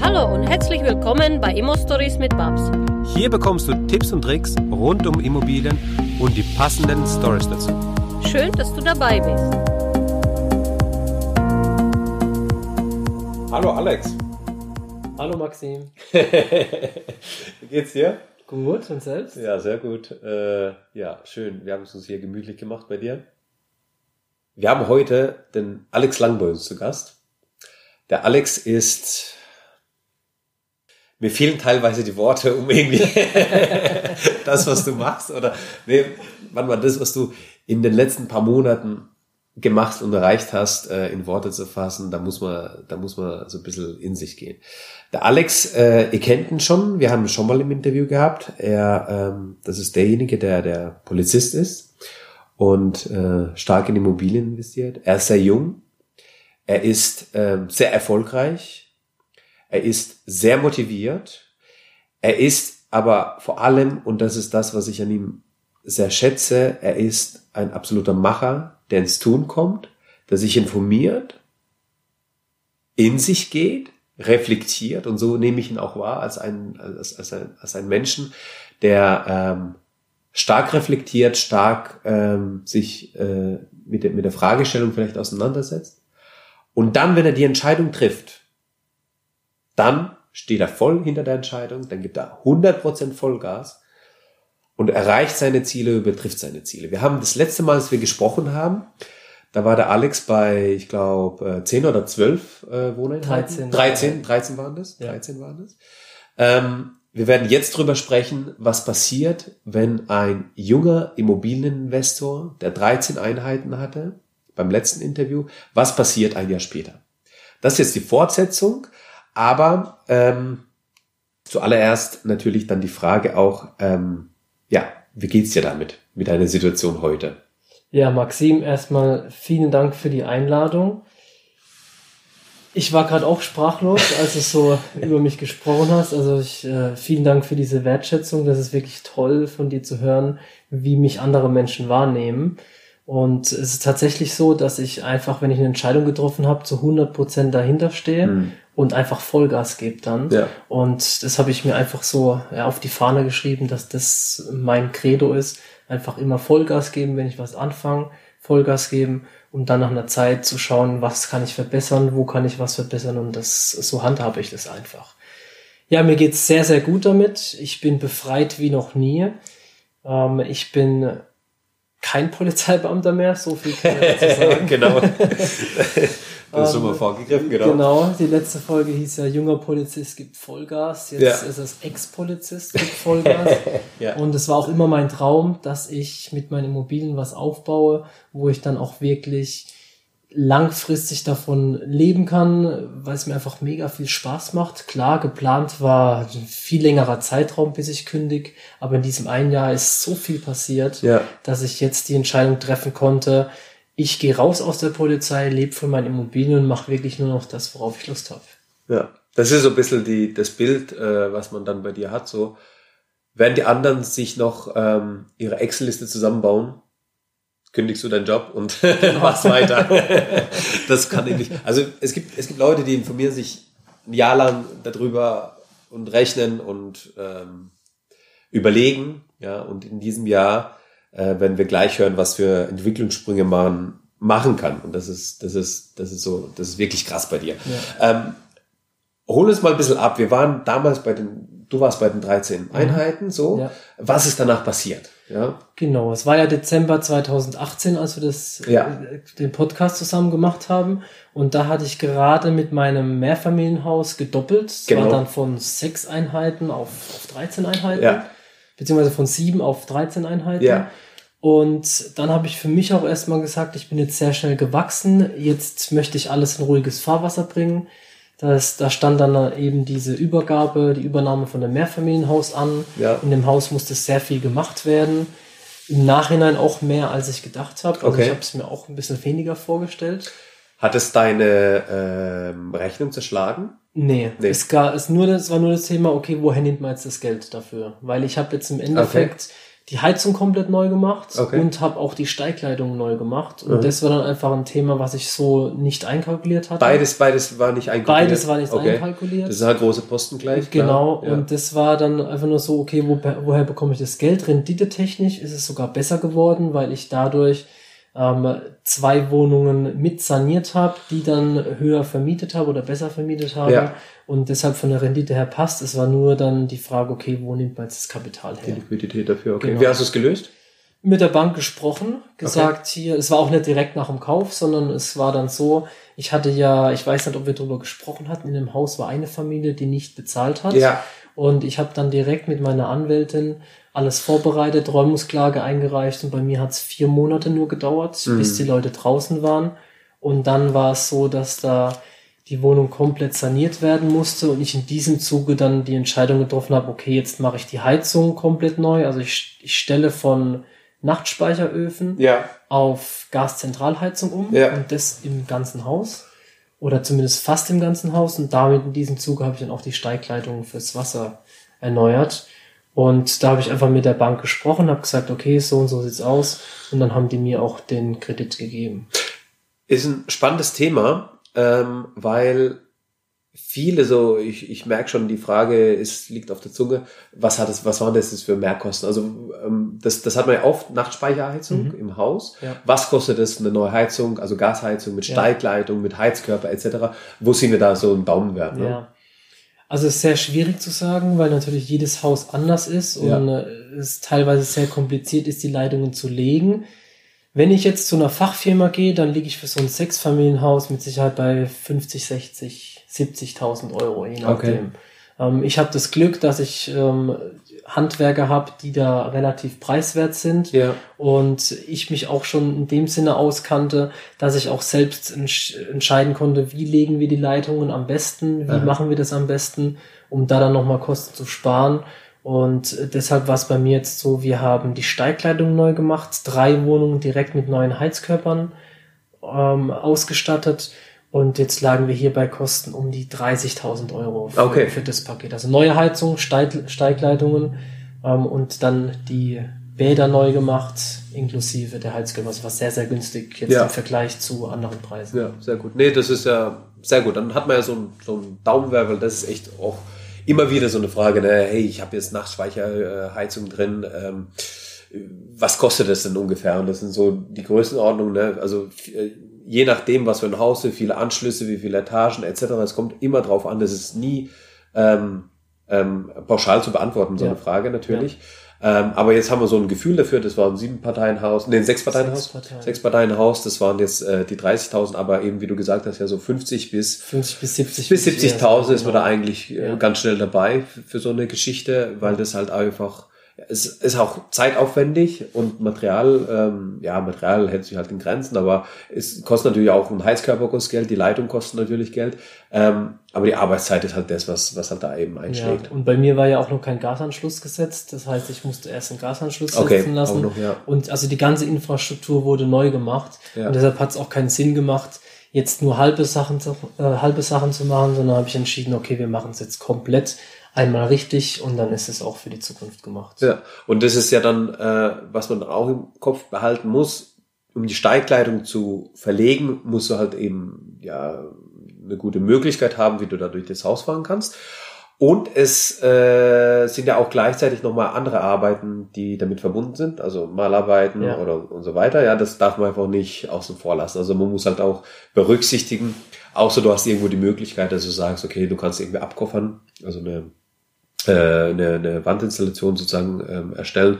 Hallo und herzlich willkommen bei Immo Stories mit Babs. Hier bekommst du Tipps und Tricks rund um Immobilien und die passenden Stories dazu. Schön, dass du dabei bist. Hallo Alex. Hallo Maxim. Wie geht's dir? Gut, und selbst? Ja, sehr gut. Äh, ja, schön. Wir haben es uns hier gemütlich gemacht bei dir. Wir haben heute den Alex Lang bei uns zu Gast. Der Alex ist, mir fehlen teilweise die Worte, um irgendwie das, was du machst, oder nee, manchmal das, was du in den letzten paar Monaten gemacht und erreicht hast, äh, in Worte zu fassen, da muss man, da muss man so ein bisschen in sich gehen. Der Alex, äh, ihr kennt ihn schon, wir haben ihn schon mal im Interview gehabt. Er, ähm, das ist derjenige, der der Polizist ist und äh, stark in Immobilien investiert. Er ist sehr jung, er ist äh, sehr erfolgreich, er ist sehr motiviert, er ist aber vor allem, und das ist das, was ich an ihm sehr schätze, er ist ein absoluter Macher, der ins Tun kommt, der sich informiert, in sich geht, reflektiert und so nehme ich ihn auch wahr als ein, als, als ein, als ein Menschen, der ähm, stark reflektiert, stark ähm, sich äh, mit, der, mit der Fragestellung vielleicht auseinandersetzt. Und dann, wenn er die Entscheidung trifft, dann steht er voll hinter der Entscheidung, dann gibt er 100% Vollgas und erreicht seine Ziele, übertrifft seine Ziele. Wir haben das letzte Mal, als wir gesprochen haben, da war der Alex bei, ich glaube, 10 oder 12 äh, Wohneinheiten. 13. 13, 13 waren das. Ja. 13 waren das. Ähm, wir werden jetzt drüber sprechen, was passiert, wenn ein junger Immobilieninvestor, der 13 Einheiten hatte, beim letzten Interview, was passiert ein Jahr später. Das ist jetzt die Fortsetzung, aber ähm, zuallererst natürlich dann die Frage auch, ähm, ja, wie geht's dir damit, mit deiner Situation heute? Ja, Maxim, erstmal vielen Dank für die Einladung. Ich war gerade auch sprachlos, als du so über mich gesprochen hast. Also ich, äh, vielen Dank für diese Wertschätzung. Das ist wirklich toll von dir zu hören, wie mich andere Menschen wahrnehmen. Und es ist tatsächlich so, dass ich einfach, wenn ich eine Entscheidung getroffen habe, zu 100 Prozent dahinter stehe Hm. Und einfach Vollgas gebe dann. Ja. Und das habe ich mir einfach so ja, auf die Fahne geschrieben, dass das mein Credo ist. Einfach immer Vollgas geben, wenn ich was anfange, Vollgas geben, um dann nach einer Zeit zu schauen, was kann ich verbessern, wo kann ich was verbessern und das so handhabe ich das einfach. Ja, mir geht's sehr, sehr gut damit. Ich bin befreit wie noch nie. Ähm, ich bin kein Polizeibeamter mehr, so viel kann ich dazu sagen. genau. Das ist schon mal Ähm, vorgegriffen, genau. Genau, die letzte Folge hieß ja junger Polizist gibt Vollgas, jetzt Ja. ist es Ex-Polizist gibt Vollgas. Ja. Und es war auch immer mein Traum, dass ich mit meinen Immobilien was aufbaue, wo ich dann auch wirklich langfristig davon leben kann, weil es mir einfach mega viel Spaß macht. Klar, geplant war ein viel längerer Zeitraum, bis ich kündig, aber in diesem einen Jahr ist so viel passiert, Ja. dass ich jetzt die Entscheidung treffen konnte, ich gehe raus aus der Polizei, lebe von meinen Immobilien und mache wirklich nur noch das, worauf ich Lust habe. Ja, das ist so ein bisschen die, das Bild, äh, was man dann bei dir hat. So, während die anderen sich noch ähm, ihre Excel-Liste zusammenbauen, kündigst du deinen Job und machst weiter. das kann ich nicht. Also es gibt, es gibt Leute, die informieren sich ein Jahr lang darüber und rechnen und ähm, überlegen. Ja, und in diesem Jahr äh, werden wir gleich hören, was für Entwicklungssprünge man machen kann. Und das ist, das ist, das ist so, das ist wirklich krass bei dir. Ähm, hol uns mal ein bisschen ab. Wir waren damals bei den, du warst bei den 13 Einheiten, so. Ja. Was ist danach passiert? Ja. Genau, es war ja Dezember 2018, als wir das, Ja. äh, den Podcast zusammen gemacht haben. Und da hatte ich gerade mit meinem Mehrfamilienhaus gedoppelt. Es Genau. war dann von sechs Einheiten auf, auf 13 Einheiten. Ja. Beziehungsweise von sieben auf 13 Einheiten. Ja. Und dann habe ich für mich auch erstmal gesagt, ich bin jetzt sehr schnell gewachsen. Jetzt möchte ich alles in ruhiges Fahrwasser bringen. Das, da stand dann eben diese Übergabe, die Übernahme von dem Mehrfamilienhaus an. Ja. In dem Haus musste sehr viel gemacht werden. Im Nachhinein auch mehr, als ich gedacht habe. Also Okay. ich habe es mir auch ein bisschen weniger vorgestellt. Hat es deine ähm, Rechnung zerschlagen? Nee, Nee. Es, gar, es, nur, das war nur das Thema, okay, woher nimmt man jetzt das Geld dafür? Weil ich habe jetzt im Endeffekt die Heizung komplett neu gemacht Okay. und habe auch die Steigleitung neu gemacht. Und Mhm. das war dann einfach ein Thema, was ich so nicht einkalkuliert hatte. Beides, beides war nicht einkalkuliert. Beides war nicht okay. einkalkuliert. Das sind halt große Posten gleich. Genau. Ja. und das war dann einfach nur so, okay, wo, woher bekomme ich das Geld? Renditetechnisch ist es sogar besser geworden, weil ich dadurch ähm, zwei Wohnungen mit saniert habe, die dann höher vermietet habe oder besser vermietet habe. Ja. Und deshalb von der Rendite her passt. Es war nur dann die Frage, okay, wo nimmt man jetzt das Kapital die her? Liquidität dafür, okay. Genau. Wie hast du es gelöst? mit der Bank gesprochen, gesagt hier, es war auch nicht direkt nach dem Kauf, sondern es war dann so, ich hatte ja, ich weiß nicht, ob wir darüber gesprochen hatten, in dem Haus war eine Familie, die nicht bezahlt hat. Ja. Und ich habe dann direkt mit meiner Anwältin alles vorbereitet, Räumungsklage eingereicht und bei mir hat es vier Monate nur gedauert, Mhm. bis die Leute draußen waren. Und dann war es so, dass da die Wohnung komplett saniert werden musste und ich in diesem Zuge dann die Entscheidung getroffen habe, okay, jetzt mache ich die Heizung komplett neu. Also ich, ich stelle von Nachtspeicheröfen Ja. auf Gaszentralheizung um Ja. und das im ganzen Haus oder zumindest fast im ganzen Haus. Und damit in diesem Zuge habe ich dann auch die Steigleitung fürs Wasser erneuert. Und da habe ich einfach mit der Bank gesprochen, habe gesagt, okay, so und so sieht's aus. Und dann haben die mir auch den Kredit gegeben. Ist ein spannendes Thema, ähm, weil viele so, ich, ich merke schon, die Frage ist, liegt auf der Zunge, was hat es, was waren das jetzt für Mehrkosten? Also ähm, das, das hat man ja oft, Nachtspeicherheizung Mhm. im Haus. Ja. Was kostet es, eine neue Heizung, also Gasheizung mit Ja. Steigleitung, mit Heizkörper etc.? Wo sehen wir da so einen Daumenwert? Ne? Ja. Also es ist sehr schwierig zu sagen, weil natürlich jedes Haus anders ist und Ja. äh, es teilweise sehr kompliziert ist, die Leitungen zu legen. Wenn ich jetzt zu einer Fachfirma gehe, dann liege ich für so ein Sechsfamilienhaus mit Sicherheit bei 50, 60, 70.000 Euro, je nachdem. Ähm, ich habe das Glück, dass ich ähm, Handwerker habe, die da relativ preiswert sind Ja. und ich mich auch schon in dem Sinne auskannte, dass ich auch selbst entsch entscheiden konnte, wie legen wir die Leitungen am besten, wie Aha. machen wir das am besten, um da dann nochmal Kosten zu sparen. Und äh, deshalb war es bei mir jetzt so, wir haben die Steigleitung neu gemacht, drei Wohnungen direkt mit neuen Heizkörpern ähm, ausgestattet. Und jetzt lagen wir hier bei Kosten um die 30.000 Euro für, Okay. für das Paket. Also neue Heizung, Steig, Steigleitungen ähm, und dann die Bäder neu gemacht, inklusive der Heizkörper. Also was sehr, sehr günstig jetzt Ja. im Vergleich zu anderen Preisen. Ja, sehr gut. Nee, das ist ja sehr gut. Dann hat man ja so einen, so einen Daumenwert, weil das ist echt auch immer wieder so eine Frage, ne? hey, ich habe jetzt Nachtspeicherheizung drin, ähm, was kostet das denn ungefähr? Und das sind so die Größenordnungen, ne? also äh, je nachdem, was für ein Haus, wie viele Anschlüsse, wie viele Etagen etc., es kommt immer drauf an, das ist nie ähm, ähm, pauschal zu beantworten, so Ja. eine Frage natürlich. Ähm, aber jetzt haben wir so ein Gefühl dafür, das war ein Sieben-Parteien-Haus, nee, ein Sechs-Parteien-Haus. Sechs Parteien. Sechs-Parteien-Haus, das waren jetzt äh, die 30.000, aber eben, wie du gesagt hast, ja so 50 bis 50 bis 70. bis 70.000 ist man da eigentlich äh, Ja. ganz schnell dabei für so eine Geschichte, weil das halt einfach, es ist auch zeitaufwendig und Material, ähm, ja, Material hält sich halt in Grenzen, aber es kostet natürlich auch ein Heizkörper kostet Geld, die Leitung kostet natürlich Geld, ähm, aber die Arbeitszeit ist halt das, was, was halt da eben Ja, einschlägt. und bei mir war ja auch noch kein Gasanschluss gesetzt. Das heißt, ich musste erst einen Gasanschluss Okay, setzen lassen. noch, ja. Und also die ganze Infrastruktur wurde neu gemacht. Ja. Und deshalb hat es auch keinen Sinn gemacht, jetzt nur halbe Sachen zu, äh, halbe Sachen zu machen, sondern habe ich entschieden, okay, wir machen es jetzt komplett einmal richtig und dann ist es auch für die Zukunft gemacht. Ja, und das ist ja dann, äh, was man auch im Kopf behalten muss, um die Steigleitung zu verlegen, musst du halt eben ja eine gute Möglichkeit haben, wie du da durch das Haus fahren kannst. Und es äh, sind ja auch gleichzeitig nochmal andere Arbeiten, die damit verbunden sind, also Malarbeiten Ja. oder und so weiter. Ja, das darf man einfach nicht außen vor lassen. Also man muss halt auch berücksichtigen, außer du hast irgendwo die Möglichkeit, dass du sagst, okay, du kannst irgendwie abkoffern, also eine äh, eine, eine Wandinstallation sozusagen ähm, erstellen,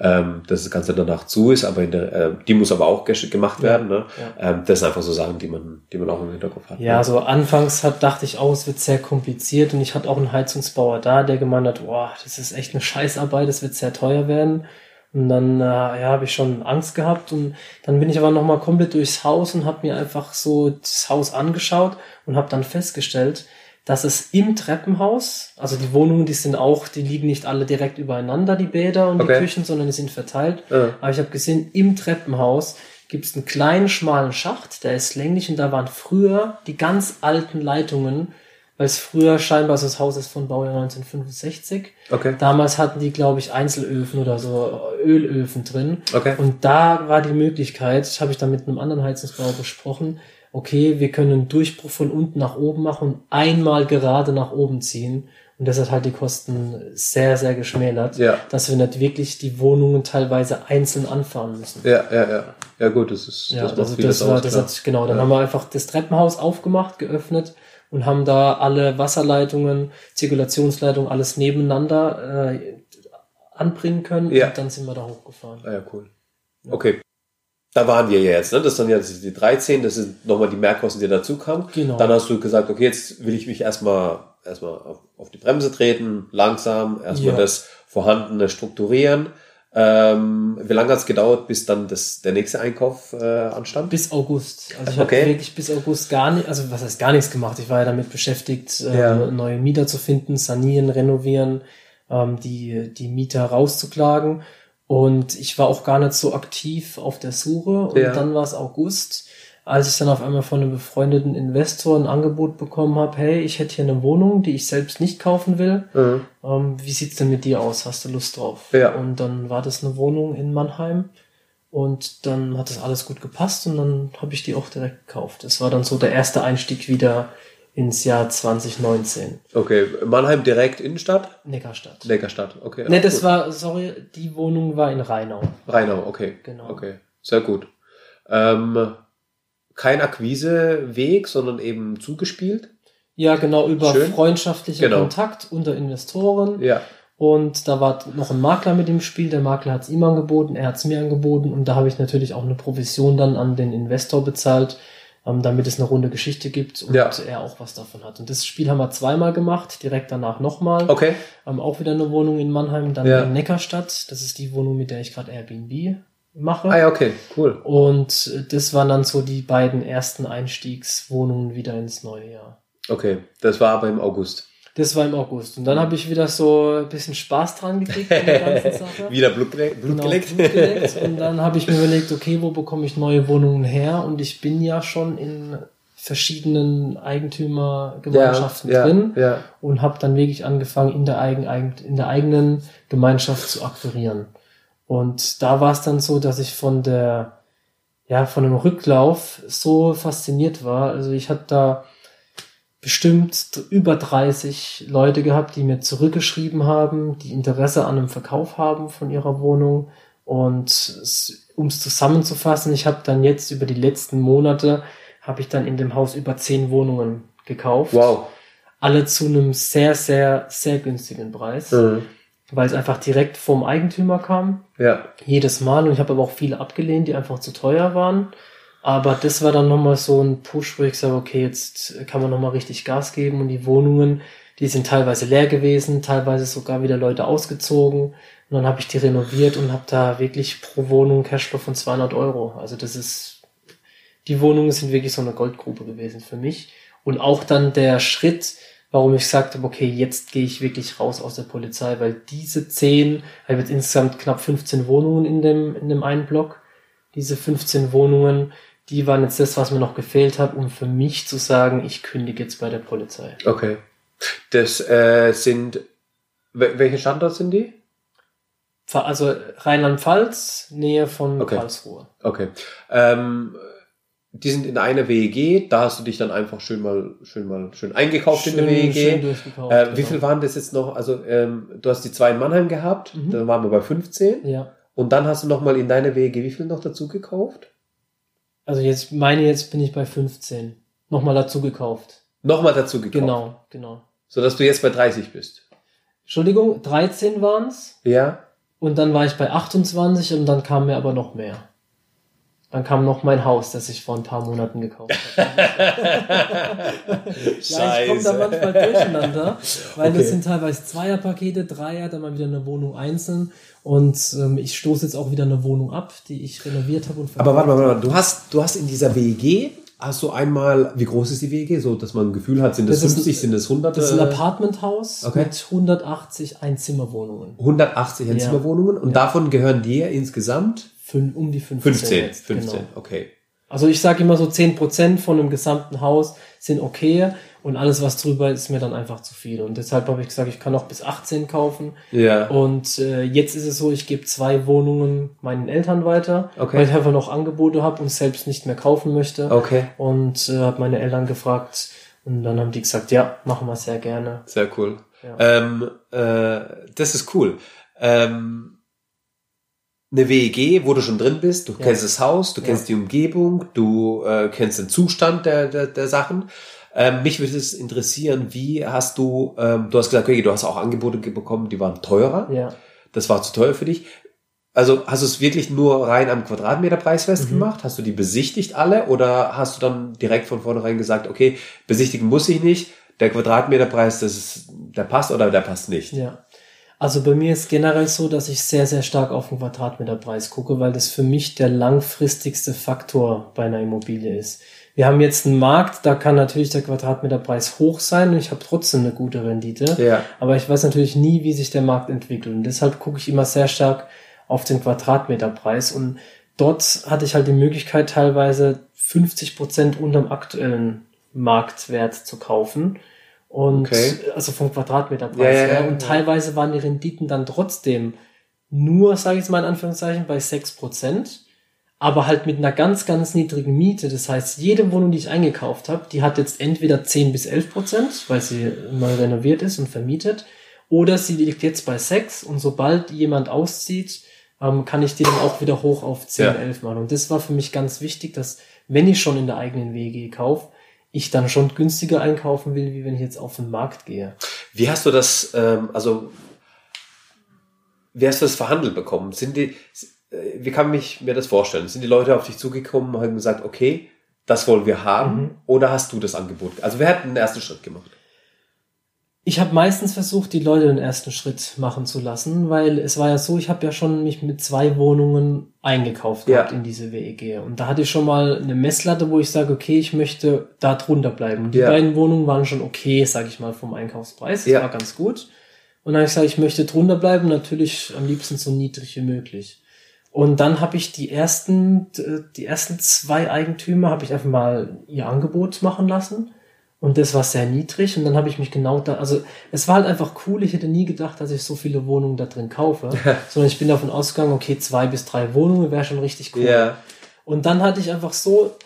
ähm, dass das Ganze danach zu ist, aber in der, äh, die muss aber auch gemacht werden. Ne? Ähm, das sind einfach so Sachen, die man, die man auch im Hinterkopf hat. Ja, ne? so anfangs hat, dachte ich auch, es wird sehr kompliziert und ich hatte auch einen Heizungsbauer da, der gemeint hat, boah, das ist echt eine Scheißarbeit, das wird sehr teuer werden. Und dann äh, ja, habe ich schon Angst gehabt und dann bin ich aber nochmal komplett durchs Haus und habe mir einfach so das Haus angeschaut und habe dann festgestellt, dass es im Treppenhaus, also die Wohnungen, die sind auch, die liegen nicht alle direkt übereinander, die Bäder und Okay. die Küchen, sondern die sind verteilt. Ja. Aber ich habe gesehen, im Treppenhaus gibt es einen kleinen, schmalen Schacht, der ist länglich und da waren früher die ganz alten Leitungen weil es früher scheinbar, also das Haus ist von Baujahr 1965. Okay. Damals hatten die, glaube ich, Einzelöfen oder so Ölöfen drin. Okay. Und da war die Möglichkeit, das habe ich dann mit einem anderen Heizungsbauer besprochen, okay, wir können einen Durchbruch von unten nach oben machen und einmal gerade nach oben ziehen. Und das hat halt die Kosten sehr, sehr geschmälert, Ja. dass wir nicht wirklich die Wohnungen teilweise einzeln anfahren müssen. Ja, ja, ja. Ja gut, das ist Ja, das also das war, aus, das hat, genau, dann Ja. haben wir einfach das Treppenhaus aufgemacht, geöffnet und haben da alle Wasserleitungen, Zirkulationsleitungen, alles nebeneinander äh, anbringen können Ja. und dann sind wir da hochgefahren. Ah ja, cool. Okay. Da waren wir ja jetzt, ne? Das sind jetzt die 13, das sind nochmal die Mehrkosten, die dazu kamen. Genau. Dann hast du gesagt, okay, jetzt will ich mich erstmal erstmal auf, auf die Bremse treten, langsam, erstmal Ja. das Vorhandene strukturieren. Ähm, wie lange hat es gedauert, bis dann das, der nächste Einkauf äh, anstand? Bis August. Also ich habe Okay. wirklich bis August gar nicht, also was heißt gar nichts gemacht. Ich war ja damit beschäftigt, äh, Ja. neue Mieter zu finden, sanieren, renovieren, ähm, die, die Mieter rauszuklagen. Und ich war auch gar nicht so aktiv auf der Suche. Und Ja. dann war es August, als ich dann auf einmal von einem befreundeten Investor ein Angebot bekommen habe, hey, ich hätte hier eine Wohnung, die ich selbst nicht kaufen will. Mhm. Ähm, wie sieht's denn mit dir aus? Hast du Lust drauf? Ja. Und dann war das eine Wohnung in Mannheim. Und dann hat das alles gut gepasst und dann habe ich die auch direkt gekauft. Das war dann so der erste Einstieg wieder ins Jahr 2019. Okay, Mannheim direkt Innenstadt? Neckarstadt. Neckarstadt, okay. Ne, das gut. war, sorry, die Wohnung war in Rheinau. Rheinau, okay. Genau. Okay, sehr gut. Ähm, kein Akquiseweg, sondern eben zugespielt. Ja, genau, über Schön. freundschaftlichen Genau. Kontakt unter Investoren. Ja. Und da war noch ein Makler mit im Spiel. Der Makler hat es ihm angeboten, er hat es mir angeboten. Und da habe ich natürlich auch eine Provision dann an den Investor bezahlt, ähm, damit es eine runde Geschichte gibt und Ja. er auch was davon hat. Und das Spiel haben wir zweimal gemacht, direkt danach nochmal. Okay. Ähm, auch wieder eine Wohnung in Mannheim, dann Ja. in Neckarstadt. Das ist die Wohnung, mit der ich gerade Airbnb mache. Ah ja, okay, cool. Und äh, das waren dann so die beiden ersten Einstiegswohnungen wieder ins neue Jahr. Okay, das war aber im August. Das war im August. Und dann habe ich wieder so ein bisschen Spaß dran gekriegt. Wieder Blut, Blut Genau, geleckt. Blut geleckt. Und dann habe ich mir überlegt, okay, wo bekomme ich neue Wohnungen her? Und ich bin ja schon in verschiedenen Eigentümergemeinschaften ja, drin Ja, und habe dann wirklich angefangen, in der, eigen- in der eigenen Gemeinschaft zu akquirieren. Und da war es dann so, dass ich von der, ja, von dem Rücklauf so fasziniert war. Also ich hatte da bestimmt über 30 Leute gehabt, die mir zurückgeschrieben haben, die Interesse an einem Verkauf haben von ihrer Wohnung. Und um es zusammenzufassen, ich habe dann jetzt über die letzten Monate, habe ich dann in dem Haus über 10 Wohnungen gekauft wow. alle zu einem sehr, sehr, sehr günstigen Preis, Mhm. weil es einfach direkt vom Eigentümer kam, Ja, jedes Mal. Und ich habe aber auch viele abgelehnt, die einfach zu teuer waren. Aber das war dann nochmal so ein Push, wo ich sage, okay, jetzt kann man nochmal richtig Gas geben und die Wohnungen, die sind teilweise leer gewesen, teilweise sogar wieder Leute ausgezogen. Und dann habe ich die renoviert und habe da wirklich pro Wohnung Cashflow von 200 Euro. Also das ist, die Wohnungen sind wirklich so eine Goldgrube gewesen für mich. Und auch dann der Schritt, warum ich sagte, okay, jetzt gehe ich wirklich raus aus der Polizei, weil diese zehn, ich habe jetzt insgesamt knapp 15 Wohnungen in dem, in dem einen Block. Diese 15 Wohnungen, die waren jetzt das, was mir noch gefehlt hat, um für mich zu sagen, ich kündige jetzt bei der Polizei. okay. Das äh, sind, wel- welche Standorte sind die? Also Rheinland-Pfalz, Nähe von Okay. Karlsruhe. Okay. Ähm, die sind in einer WEG, da hast du dich dann einfach schön mal, schön mal, schön eingekauft in der Schön- schön WEG. durchgekauft, Äh, wie genau. viel waren das jetzt noch? Also, ähm, du hast die zwei in Mannheim gehabt, Mhm. dann waren wir bei 15. Ja. Und dann hast du nochmal in deiner WEG wie viel noch dazu gekauft? Also jetzt meine jetzt bin ich bei 15. Nochmal dazu gekauft. Nochmal dazu gekauft. Genau, genau. Sodass du jetzt bei 30 bist. Entschuldigung, 13 waren's Ja? und dann war ich bei 28 und dann kam mir aber noch mehr. Dann kam noch mein Haus, das ich vor ein paar Monaten gekauft habe. Ja, ich komme da manchmal durcheinander, weil Okay. das sind teilweise Zweierpakete, Dreier, dann mal wieder eine Wohnung einzeln und ähm, ich stoße jetzt auch wieder eine Wohnung ab, die ich renoviert habe und Aber warte mal, warte mal. Du hast, du hast in dieser WEG, hast du einmal, wie groß ist die WEG? So, dass man ein Gefühl hat, sind das, Das ist 50, ein- sind das 100? Das ist ein Apartmenthaus Okay. mit 180 Einzimmerwohnungen. 180 Ja. Einzimmerwohnungen und davon gehören dir insgesamt Um die 15. 15. jetzt, 15, Genau. okay. Also ich sage immer so 10% von einem gesamten Haus sind okay und alles, was drüber ist, ist mir dann einfach zu viel. Und deshalb habe ich gesagt, ich kann auch bis 18 kaufen. Ja. Und äh, jetzt ist es so, ich gebe zwei Wohnungen meinen Eltern weiter, Okay. weil ich einfach noch Angebote habe und selbst nicht mehr kaufen möchte. Okay. Und äh, habe meine Eltern gefragt und dann haben die gesagt, ja, machen wir sehr gerne. Sehr cool. Ja. Ähm, äh, das ist cool. Ähm, eine WEG, wo du schon drin bist, du Ja. kennst das Haus, du Ja. kennst die Umgebung, du äh, kennst den Zustand der, der, der Sachen. Ähm, mich würde es interessieren, wie hast du, ähm, du hast gesagt, okay, du hast auch Angebote ge- bekommen, die waren teurer. Ja. Das war zu teuer für dich. Also hast du es wirklich nur rein am Quadratmeterpreis Mhm. festgemacht? Hast du die besichtigt alle oder hast du dann direkt von vornherein gesagt, okay, besichtigen muss ich nicht, der Quadratmeterpreis, das ist, der passt oder der passt nicht? Ja. Also bei mir ist generell so, dass ich sehr, sehr stark auf den Quadratmeterpreis gucke, weil das für mich der langfristigste Faktor bei einer Immobilie ist. Wir haben jetzt einen Markt, da kann natürlich der Quadratmeterpreis hoch sein und ich habe trotzdem eine gute Rendite. Ja. Aber ich weiß natürlich nie, wie sich der Markt entwickelt. Und deshalb gucke ich immer sehr stark auf den Quadratmeterpreis. Und dort hatte ich halt die Möglichkeit, teilweise 50 Prozent unterm aktuellen Marktwert zu kaufen. Und Okay. also vom Quadratmeterpreis Ja, ja, ja, Und teilweise waren die Renditen dann trotzdem nur, sage ich jetzt mal in Anführungszeichen, bei 6 Prozent. Aber halt mit einer ganz, ganz niedrigen Miete. Das heißt, jede Wohnung, die ich eingekauft habe, die hat jetzt entweder 10 bis 11 Prozent, weil sie neu renoviert ist und vermietet. Oder sie liegt jetzt bei 6 und sobald jemand auszieht, ähm, kann ich die dann auch wieder hoch auf 10, Ja. 11 machen. Und das war für mich ganz wichtig, dass wenn ich schon in der eigenen WG kaufe, ich dann schon günstiger einkaufen will, wie wenn ich jetzt auf den Markt gehe. Wie hast du das, ähm, also, wie hast du das verhandelt bekommen? Sind die, äh, wie kann ich mir das vorstellen? Sind die Leute auf dich zugekommen und haben gesagt, okay, das wollen wir haben? Mhm. Oder hast du das Angebot? Also, wer hat den ersten Schritt gemacht? Ich habe meistens versucht, die Leute den ersten Schritt machen zu lassen, weil es war ja so, ich habe ja schon mich mit zwei Wohnungen eingekauft Ja. gehabt in diese WEG. Und da hatte ich schon mal eine Messlatte, wo ich sage, okay, ich möchte da drunter bleiben. Die Ja. beiden Wohnungen waren schon okay, sage ich mal, vom Einkaufspreis. Das Ja. war ganz gut. Und dann habe ich gesagt, ich möchte drunter bleiben, natürlich am liebsten so niedrig wie möglich. Und dann habe ich die ersten, äh, die ersten zwei Eigentümer habe ich einfach mal ihr Angebot machen lassen. Und das war sehr niedrig. Und dann habe ich mich genau da, also es war halt einfach cool. Ich hätte nie gedacht, dass ich so viele Wohnungen da drin kaufe. sondern ich bin davon ausgegangen, okay, zwei bis drei Wohnungen wäre schon richtig cool. Und dann hatte ich einfach so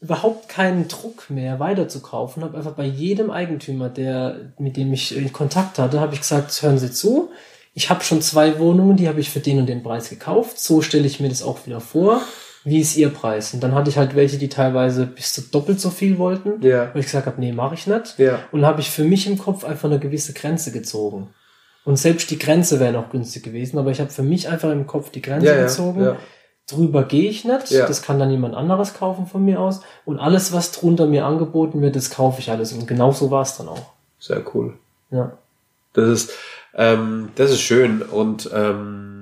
überhaupt keinen Druck mehr weiter zu kaufen. Habe einfach bei jedem Eigentümer, der mit dem ich in Kontakt hatte, habe ich gesagt, hören Sie zu. Ich habe schon zwei Wohnungen, die habe ich für den und den Preis gekauft. So stelle ich mir das auch wieder vor. Wie ist Ihr Preis? Und dann hatte ich halt welche, die teilweise bis zu doppelt so viel wollten. Ja. Wo ich gesagt habe, nee, mache ich nicht. Ja. Und habe ich für mich im Kopf einfach eine gewisse Grenze gezogen. Und selbst die Grenze wäre noch günstig gewesen, aber ich habe für mich einfach im Kopf die Grenze Ja, ja, gezogen. ja. Drüber gehe ich nicht, Ja. das kann dann jemand anderes kaufen von mir aus. Und alles, was drunter mir angeboten wird, das kaufe ich alles. Und genau so war es dann auch. Sehr cool. Ja. Das ist, ähm, das ist schön. Und ähm,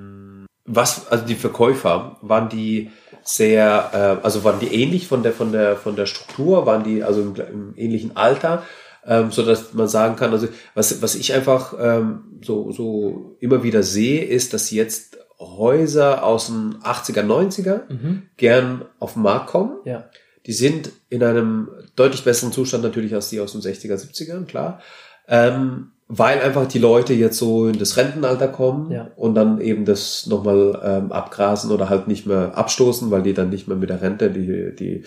was, also die Verkäufer, waren die sehr, äh, also waren die ähnlich von der, von der, von der Struktur, waren die also im, im ähnlichen Alter, ähm, so dass man sagen kann, also was, was ich einfach ähm, so, so immer wieder sehe, ist, dass jetzt Häuser aus den 80er, 90er Mhm. gern auf den Markt kommen. Ja. Die sind in einem deutlich besseren Zustand natürlich als die aus den 60er, 70ern, klar. Ähm, weil einfach die Leute jetzt so in das Rentenalter kommen Ja. und dann eben das nochmal ähm, abgrasen oder halt nicht mehr abstoßen, weil die dann nicht mehr mit der Rente die, die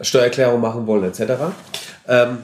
Steuererklärung machen wollen, etc. Ähm,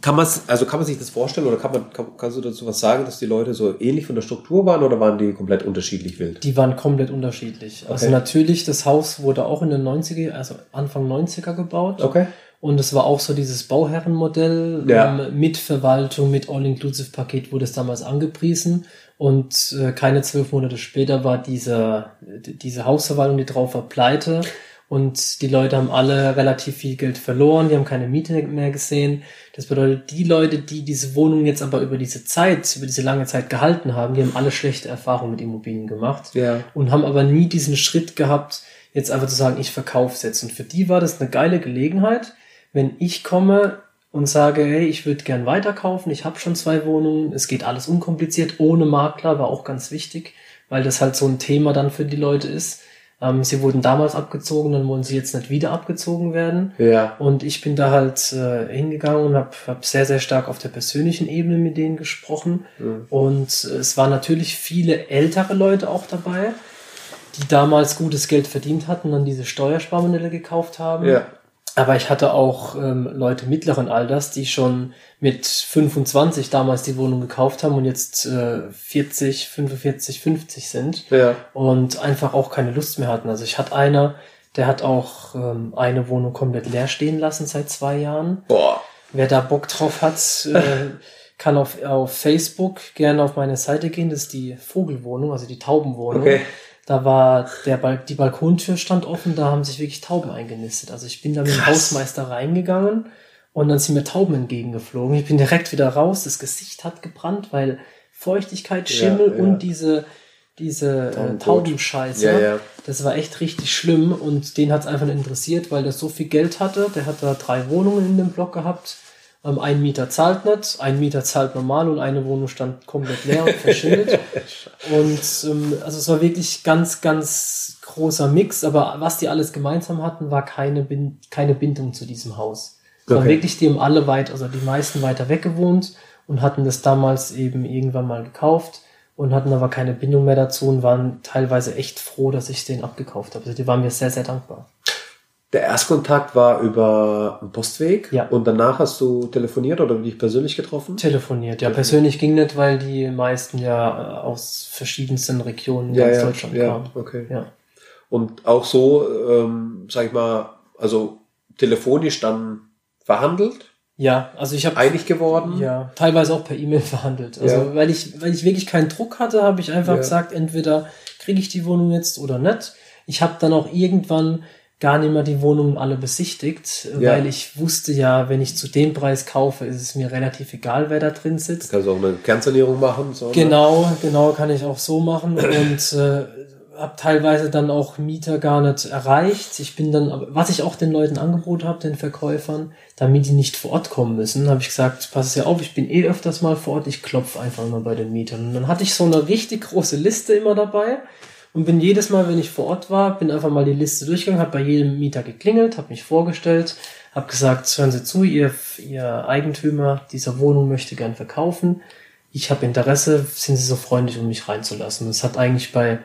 kann man also kann man sich das vorstellen oder kann man, kann, kannst du dazu was sagen, dass die Leute so ähnlich von der Struktur waren oder waren die komplett unterschiedlich wild? Die waren komplett unterschiedlich. Also Okay. natürlich, das Haus wurde auch in den 90er, also Anfang 90er gebaut. Okay. Und es war auch so dieses Bauherrenmodell Ja. ähm, mit Verwaltung, mit All-Inclusive-Paket wurde es damals angepriesen. Und äh, keine zwölf Monate später war dieser, d- diese Hausverwaltung, die drauf war, pleite. Und die Leute haben alle relativ viel Geld verloren, die haben keine Miete mehr gesehen. Das bedeutet, die Leute, die diese Wohnung jetzt aber über diese Zeit, über diese lange Zeit gehalten haben, die haben alle schlechte Erfahrungen mit Immobilien gemacht Ja. und haben aber nie diesen Schritt gehabt, jetzt einfach zu sagen, ich verkaufe es jetzt. Und für die war das eine geile Gelegenheit, wenn ich komme und sage, hey, ich würde gern weiterkaufen, ich habe schon zwei Wohnungen, es geht alles unkompliziert, ohne Makler, war auch ganz wichtig, weil das halt so ein Thema dann für die Leute ist. Ähm, sie wurden damals abgezogen, dann wollen sie jetzt nicht wieder abgezogen werden. Ja. Und ich bin da halt äh, hingegangen und habe hab sehr, sehr stark auf der persönlichen Ebene mit denen gesprochen. Mhm. Und es waren natürlich viele ältere Leute auch dabei, die damals gutes Geld verdient hatten, dann diese Steuersparmodelle gekauft haben. Ja. Aber ich hatte auch ähm, Leute mittleren Alters, die schon mit 25 damals die Wohnung gekauft haben und jetzt äh, 40, 45, 50 sind Ja. und einfach auch keine Lust mehr hatten. Also ich hatte einer, der hat auch ähm, eine Wohnung komplett leer stehen lassen seit zwei Jahren. Boah. Wer da Bock drauf hat, äh, kann auf, auf Facebook gerne auf meine Seite gehen. Das ist die Vogelwohnung, also die Taubenwohnung. Okay. Da war der Bal die Balkontür stand offen, da haben sich wirklich Tauben eingenistet. Also ich bin da mit dem. Hausmeister reingegangen und dann sind mir Tauben entgegengeflogen. Ich bin direkt wieder raus, das Gesicht hat gebrannt, weil Feuchtigkeit, Ja, Schimmel ja. und diese, diese äh. Taubenscheiße. Ja, ja. Das war echt richtig schlimm und den hat es einfach nicht interessiert, weil der so viel Geld hatte. Der hat da drei Wohnungen in dem Block gehabt. Ähm, ein Mieter zahlt nicht, ein Mieter zahlt normal und eine Wohnung stand komplett leer und verschimmelt. und ähm, also es war wirklich ganz, ganz großer Mix, aber was die alles gemeinsam hatten, war keine, Bin keine Bindung zu diesem Haus. Es Okay. wirklich, die haben alle weit, also die meisten weiter weg gewohnt und hatten das damals eben irgendwann mal gekauft und hatten aber keine Bindung mehr dazu und waren teilweise echt froh, dass ich den abgekauft habe. Also die waren mir sehr, sehr dankbar. Der Erstkontakt war über einen Postweg Ja. und danach hast du telefoniert oder dich persönlich getroffen? Telefoniert. Ja, persönlich ging nicht, weil die meisten ja äh, aus verschiedensten Regionen in ganz Deutschland ja, kamen. okay. Ja. Und auch so, ähm, sag ich mal, also telefonisch dann verhandelt, Ja, also ich habe einig geworden. ja teilweise auch per E-Mail verhandelt. Also Ja. weil ich weil ich wirklich keinen Druck hatte, habe ich einfach Ja. gesagt, entweder kriege ich die Wohnung jetzt oder nicht. Ich habe dann auch irgendwann gar nicht mehr die Wohnungen alle besichtigt, Ja. weil ich wusste ja, wenn ich zu dem Preis kaufe, ist es mir relativ egal, wer da drin sitzt. Kannst du auch eine Kernsanierung machen. So, ne? Genau, genau, kann ich auch so machen und äh, habe teilweise dann auch Mieter gar nicht erreicht. Ich bin dann, was ich auch den Leuten angeboten habe, den Verkäufern, damit die nicht vor Ort kommen müssen, habe ich gesagt, pass ja auf, ich bin eh öfters mal vor Ort, ich klopfe einfach immer bei den Mietern. Und dann hatte ich so eine richtig große Liste immer dabei und bin jedes Mal, wenn ich vor Ort war, bin einfach mal die Liste durchgegangen, habe bei jedem Mieter geklingelt, habe mich vorgestellt, habe gesagt, hören Sie zu, Ihr, Ihr Eigentümer dieser Wohnung möchte gern verkaufen. Ich habe Interesse, sind Sie so freundlich, um mich reinzulassen. Das hat eigentlich bei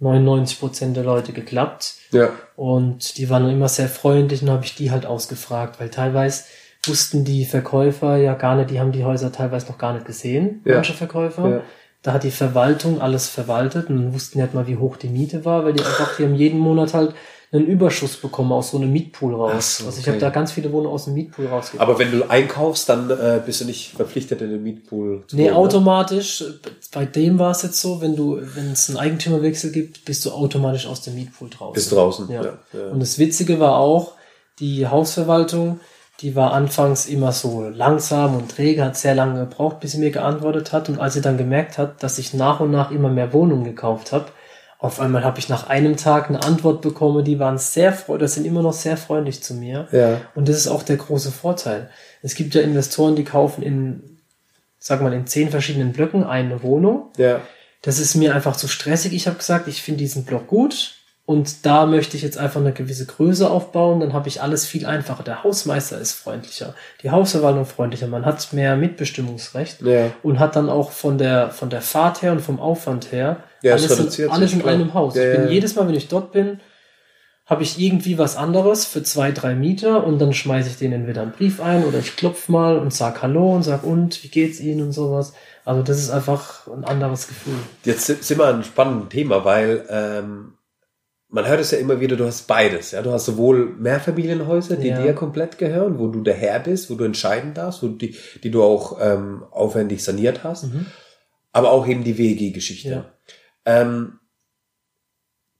99 Prozent der Leute geklappt. Ja, Und die waren immer sehr freundlich und habe ich die halt ausgefragt, weil teilweise wussten die Verkäufer ja gar nicht, die haben die Häuser teilweise noch gar nicht gesehen, Ja. manche Verkäufer. Ja. Da hat die Verwaltung alles verwaltet und wussten nicht mal, wie hoch die Miete war, weil die einfach, die haben jeden Monat halt einen Überschuss bekommen aus so einem Mietpool raus. So, also ich okay. habe da ganz viele Wohnungen aus dem Mietpool rausgekriegt. aber wenn du einkaufst, dann äh, bist du nicht verpflichtet, in den Mietpool zu Nee, gehen, ne? automatisch. Bei dem war es jetzt so, wenn du, wenn es einen Eigentümerwechsel gibt, bist du automatisch aus dem Mietpool draußen. Bist draußen. Ja. Ja. Ja. Und das Witzige war auch, die Hausverwaltung, die war anfangs immer so langsam und träge, hat sehr lange gebraucht, bis sie mir geantwortet hat. Und als sie dann gemerkt hat, dass ich nach und nach immer mehr Wohnungen gekauft habe, auf einmal habe ich nach einem Tag eine Antwort bekommen, die waren sehr freundlich, das sind immer noch sehr freundlich zu mir. Ja. Und das ist auch der große Vorteil. Es gibt ja Investoren, die kaufen in, sag mal, in zehn verschiedenen Blöcken eine Wohnung. ja. Das ist mir einfach zu stressig. Ich habe gesagt, ich finde diesen Block gut und da möchte ich jetzt einfach eine gewisse Größe aufbauen. Dann habe ich alles viel einfacher. Der Hausmeister ist freundlicher, die Hausverwaltung freundlicher. Man hat mehr Mitbestimmungsrecht Ja. und hat dann auch von der von der Fahrt her und vom Aufwand her Ja, es alles, in, alles in einem Haus. Ja, ich bin jedes Mal, wenn ich dort bin, habe ich irgendwie was anderes für zwei, drei Mieter und dann schmeiße ich denen entweder einen Brief ein oder ich klopf mal und sag Hallo und sag und, wie geht's Ihnen und sowas. Also das ist einfach ein anderes Gefühl. Jetzt sind sind wir an einem spannenden Thema, weil ähm, man hört es ja immer wieder, du hast beides. Ja? Du hast sowohl Mehrfamilienhäuser, die Ja. dir komplett gehören, wo du der Herr bist, wo du entscheiden darfst, wo die, die du auch ähm, aufwendig saniert hast, aber auch eben die WEG-Geschichte. Ja. Ähm,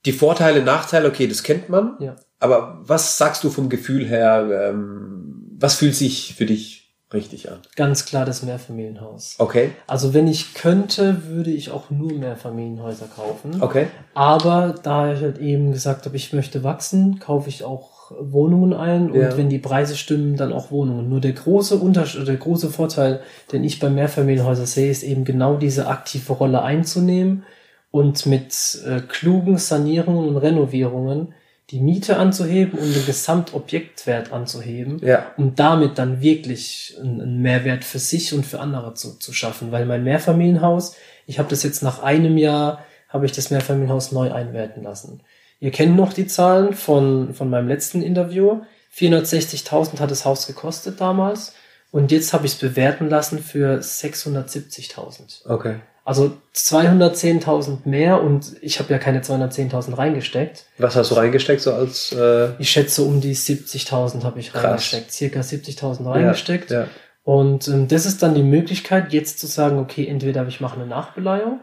die Vorteile, Nachteile, okay, das kennt man. Ja. Aber was sagst du vom Gefühl her? Ähm, was fühlt sich für dich richtig an? Ganz klar das Mehrfamilienhaus. Okay, Also wenn ich könnte, würde ich auch nur Mehrfamilienhäuser kaufen. okay, Aber da ich halt eben gesagt habe, ich möchte wachsen, kaufe ich auch Wohnungen ein und Ja. wenn die Preise stimmen, dann auch Wohnungen. Nur der große Unterschied, der große Vorteil, den ich bei Mehrfamilienhäusern sehe, ist eben genau diese aktive Rolle einzunehmen und mit äh, klugen Sanierungen und Renovierungen die Miete anzuheben und den Gesamtobjektwert anzuheben, Ja. um damit dann wirklich einen, Mehrwert für sich und für andere zu, zu schaffen. Weil mein Mehrfamilienhaus, ich habe das jetzt nach einem Jahr, habe ich das Mehrfamilienhaus neu einwerten lassen. Ihr kennt noch die Zahlen von, von meinem letzten Interview. 460.000 hat das Haus gekostet damals. Und jetzt habe ich es bewerten lassen für 670.000. Okay. Also 210.000 mehr und ich habe ja keine 210.000 reingesteckt. Was hast du reingesteckt so als äh, Ich schätze um die 70.000 habe ich Krass. reingesteckt, circa 70.000 reingesteckt. Ja, ja. Und ähm, das ist dann die Möglichkeit, jetzt zu sagen, okay, entweder ich mache eine Nachbeleihung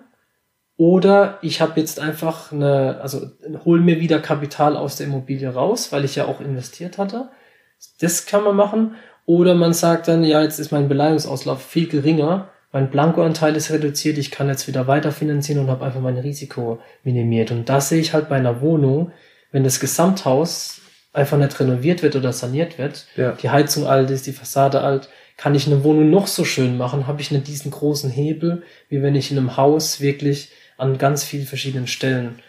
oder ich habe jetzt einfach eine, also hol mir wieder Kapital aus der Immobilie raus, weil ich ja auch investiert hatte. Das kann man machen. Oder man sagt dann, ja, jetzt ist mein Beleihungsauslauf viel geringer, mein Blankoanteil ist reduziert, ich kann jetzt wieder weiterfinanzieren und habe einfach mein Risiko minimiert. Und das sehe ich halt bei einer Wohnung, wenn das Gesamthaus einfach nicht renoviert wird oder saniert wird, Ja. die Heizung alt ist, die Fassade alt, kann ich eine Wohnung noch so schön machen, habe ich nicht diesen großen Hebel, wie wenn ich in einem Haus wirklich an ganz vielen verschiedenen Stellen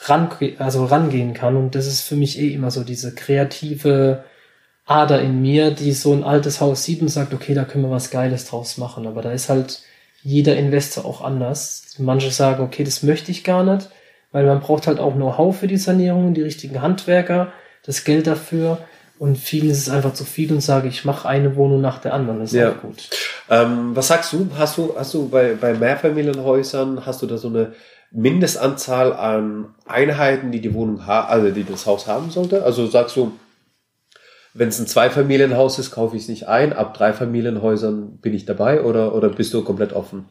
ran, also rangehen kann. Und das ist für mich eh immer so diese kreative Ader in mir, die so ein altes Haus sieht und sagt, okay, da können wir was Geiles draus machen. Aber da ist halt jeder Investor auch anders. Manche sagen, okay, das möchte ich gar nicht, weil man braucht halt auch Know-how für die Sanierung, die richtigen Handwerker, das Geld dafür. Und vielen ist es einfach zu viel und sage, ich mache eine Wohnung nach der anderen. Das ist Ja. auch gut. Ähm, was sagst du? Hast du, hast du bei, bei Mehrfamilienhäusern, hast du da so eine Mindestanzahl an Einheiten, die die Wohnung ha also die das Haus haben sollte? Also sagst du, wenn es ein Zweifamilienhaus ist, kaufe ich es nicht ein. Ab drei Familienhäusern bin ich dabei oder, oder bist du komplett offen?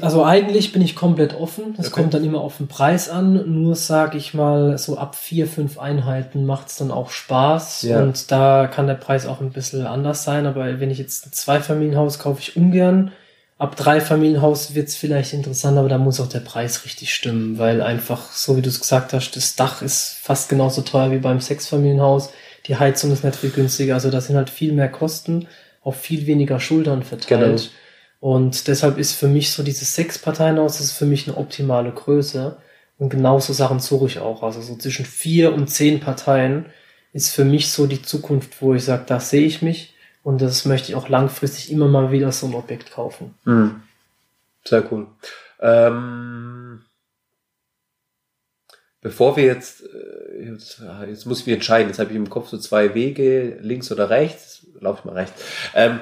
Also eigentlich bin ich komplett offen. Das Okay. kommt dann immer auf den Preis an. Nur sage ich mal, so ab vier, fünf Einheiten macht es dann auch Spaß. Ja. Und da kann der Preis auch ein bisschen anders sein. Aber wenn ich jetzt ein Zweifamilienhaus kaufe ich ungern. Ab drei Familienhaus wird es vielleicht interessant, aber da muss auch der Preis richtig stimmen, weil einfach, so wie du es gesagt hast, das Dach ist fast genauso teuer wie beim Sechsfamilienhaus. Die Heizung ist nicht viel günstiger. Also da sind halt viel mehr Kosten auf viel weniger Schultern verteilt. Genau. Und deshalb ist für mich so dieses Sechs-Parteien-Haus, das ist für mich eine optimale Größe. Und genauso Sachen suche ich auch. Also so zwischen vier und zehn Parteien ist für mich so die Zukunft, wo ich sage, da sehe ich mich. Und das möchte ich auch langfristig immer mal wieder so ein Objekt kaufen. Hm. Sehr cool. Ähm, bevor wir jetzt, äh, jetzt, ah, jetzt muss ich mich entscheiden, jetzt habe ich im Kopf so zwei Wege, links oder rechts, laufe ich mal rechts. Ähm,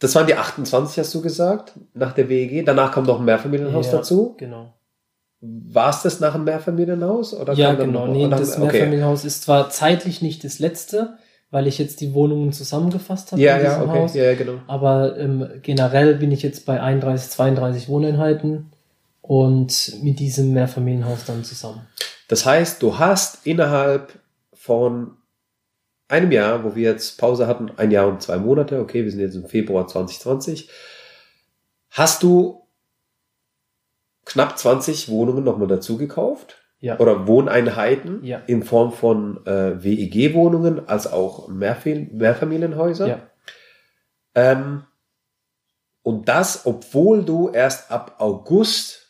das waren die 28, hast du gesagt, nach der WEG. Danach kam noch ein Mehrfamilienhaus Ja, dazu. Genau. War es das nach dem Mehrfamilienhaus? Oder Ja, genau. noch- Nee, das okay. Mehrfamilienhaus ist zwar zeitlich nicht das letzte, weil ich jetzt die Wohnungen zusammengefasst habe Ja, in ja, okay. Haus. Ja, ja, genau. Aber ähm, generell bin ich jetzt bei 31, 32 Wohneinheiten und mit diesem Mehrfamilienhaus dann zusammen. Das heißt, du hast innerhalb von einem Jahr, wo wir jetzt Pause hatten, ein Jahr und zwei Monate, okay, wir sind jetzt im Februar 2020, hast du knapp 20 Wohnungen nochmal dazu gekauft Ja. oder Wohneinheiten Ja. in Form von äh, WEG-Wohnungen als auch Mehrfam Mehrfamilienhäuser. Ja. Ähm, und das, obwohl du erst ab August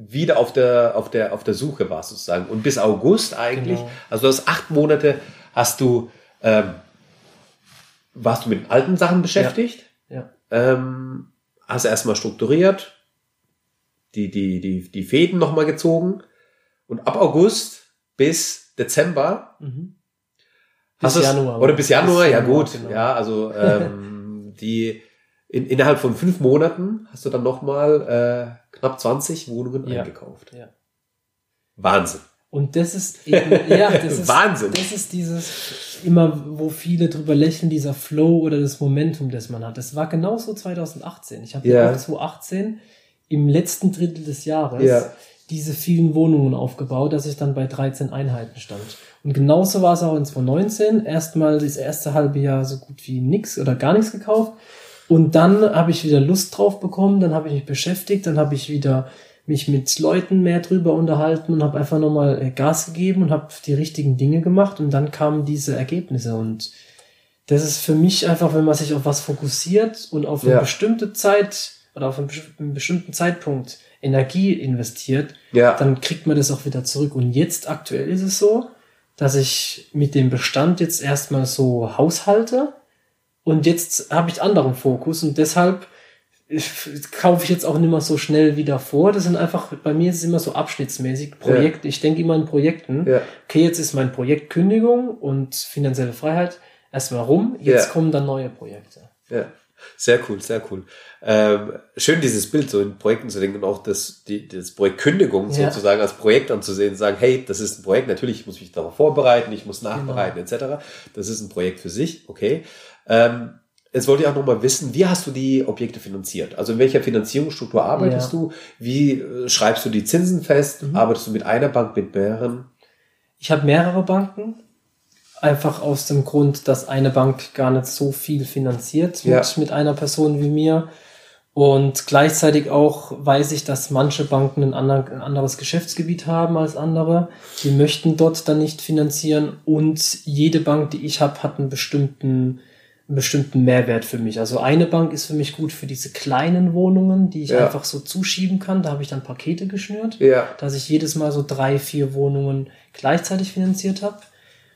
wieder auf der, auf der, auf der Suche warst sozusagen. Und bis August eigentlich, Genau. also du hast acht Monate, hast du, ähm, warst du mit alten Sachen beschäftigt, Ja. ähm, hast erstmal strukturiert, die, die, die, die Fäden nochmal gezogen und ab August bis Dezember Mhm. Bis Januar. Oder bis Januar, Bis ja Januar, gut. genau. Ja, also ähm, die in, innerhalb von fünf Monaten hast du dann nochmal äh, knapp 20 Wohnungen Ja. eingekauft. Ja. Wahnsinn. Und das ist eben, ja, das ist, Wahnsinn. Das ist dieses, immer, wo viele drüber lächeln, dieser Flow oder das Momentum, das man hat. Das war genauso 2018. Ich habe Ja. ja auch 2018 im letzten Drittel des Jahres Ja. diese vielen Wohnungen aufgebaut, dass ich dann bei 13 Einheiten stand. Und genauso war es auch in 2019. Erstmal das erste halbe Jahr so gut wie nix oder gar nichts gekauft. Und dann habe ich wieder Lust drauf bekommen, dann habe ich mich beschäftigt, dann habe ich wieder mich mit Leuten mehr drüber unterhalten und habe einfach nochmal äh, Gas gegeben und habe die richtigen Dinge gemacht und dann kamen diese Ergebnisse und das ist für mich einfach, wenn man sich auf was fokussiert und auf eine Ja. bestimmte Zeit, oder auf einen, besti- einen bestimmten Zeitpunkt Energie investiert, Ja. dann kriegt man das auch wieder zurück. Und jetzt aktuell ist es so, dass ich mit dem Bestand jetzt erstmal so haushalte und jetzt habe ich anderen Fokus und deshalb ich, kaufe ich jetzt auch nicht mehr so schnell wieder vor. Das sind einfach, bei mir ist es immer so abschnittsmäßig. Projekt, ich denke immer in Projekten. Ja. Okay, jetzt ist mein Projekt Kündigung und finanzielle Freiheit erstmal rum. Jetzt Ja. kommen dann neue Projekte. Ja, sehr cool, sehr cool. Ähm, schön dieses Bild so in Projekten zu denken und auch das, die, das Projekt Kündigung Ja. sozusagen als Projekt anzusehen, sagen, hey, das ist ein Projekt, natürlich, ich muss mich darauf vorbereiten, ich muss nachbereiten, etc. Das ist ein Projekt für sich, okay. Ähm, jetzt wollte ich auch nochmal wissen, wie hast du die Objekte finanziert? Also in welcher Finanzierungsstruktur arbeitest Ja. du? Wie äh, schreibst du die Zinsen fest? Mhm. Arbeitest du mit einer Bank, mit mehreren? Ich habe mehrere Banken. Einfach aus dem Grund, dass eine Bank gar nicht so viel finanziert mit, Ja. mit einer Person wie mir. Und gleichzeitig auch weiß ich, dass manche Banken ein anderes Geschäftsgebiet haben als andere. Die möchten dort dann nicht finanzieren. Und jede Bank, die ich habe, hat einen bestimmten, einen bestimmten Mehrwert für mich. Also eine Bank ist für mich gut für diese kleinen Wohnungen, die ich Ja. einfach so zuschieben kann. Da habe ich dann Pakete geschnürt Ja. dass ich jedes Mal so drei, vier Wohnungen gleichzeitig finanziert habe.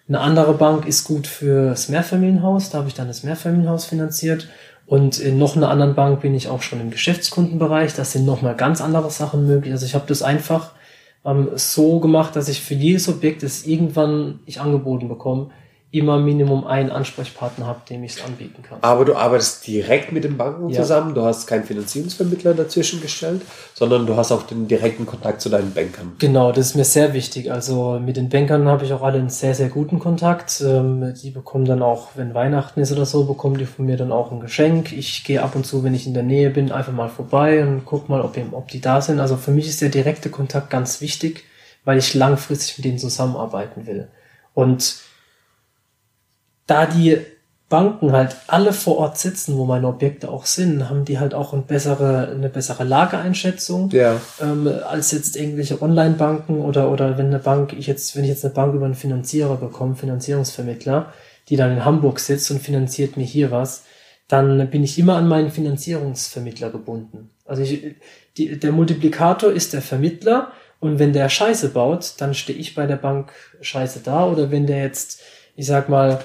Eine andere Bank ist gut für das Mehrfamilienhaus, da habe ich dann das Mehrfamilienhaus finanziert. Und in noch einer anderen Bank bin ich auch schon im Geschäftskundenbereich, da sind nochmal ganz andere Sachen möglich. Also ich habe das einfach ähm, so gemacht, dass ich für jedes Objekt, das irgendwann ich angeboten bekomme, immer Minimum einen Ansprechpartner habe, dem ich es anbieten kann. Aber du arbeitest direkt mit den Banken Ja. zusammen, du hast keinen Finanzierungsvermittler dazwischen gestellt, sondern du hast auch den direkten Kontakt zu deinen Bankern. Genau, das ist mir sehr wichtig. Also mit den Bankern habe ich auch alle einen sehr, sehr guten Kontakt. Ähm, die bekommen dann auch, wenn Weihnachten ist oder so, bekommen die von mir dann auch ein Geschenk. Ich gehe ab und zu, wenn ich in der Nähe bin, einfach mal vorbei und guck mal, ob, ob die da sind. Also für mich ist der direkte Kontakt ganz wichtig, weil ich langfristig mit denen zusammenarbeiten will. Und da die Banken halt alle vor Ort sitzen, wo meine Objekte auch sind, haben die halt auch eine bessere, eine bessere Lageeinschätzung Ja. ähm, als jetzt irgendwelche Online-Banken oder, oder wenn eine Bank, ich jetzt, wenn ich jetzt eine Bank über einen Finanzierer bekomme, Finanzierungsvermittler, die dann in Hamburg sitzt und finanziert mir hier was, dann bin ich immer an meinen Finanzierungsvermittler gebunden. Also ich, die, der Multiplikator ist der Vermittler und wenn der Scheiße baut, dann stehe ich bei der Bank scheiße da oder wenn der jetzt, ich sag mal,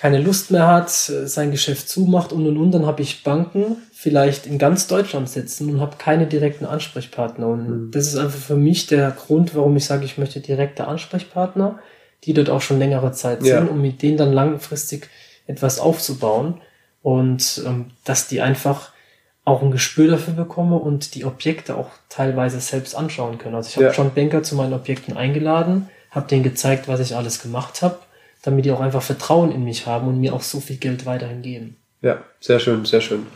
keine Lust mehr hat, sein Geschäft zumacht und und und, dann habe ich Banken vielleicht in ganz Deutschland sitzen und habe keine direkten Ansprechpartner. Und das ist einfach für mich der Grund, warum ich sage, ich möchte direkte Ansprechpartner, die dort auch schon längere Zeit sind, Ja. um mit denen dann langfristig etwas aufzubauen und ähm, dass die einfach auch ein Gespür dafür bekomme und die Objekte auch teilweise selbst anschauen können. Also ich habe Ja. schon Banker zu meinen Objekten eingeladen, habe denen gezeigt, was ich alles gemacht habe, damit die auch einfach Vertrauen in mich haben und mir auch so viel Geld weiterhin geben. Ja, sehr schön, sehr schön.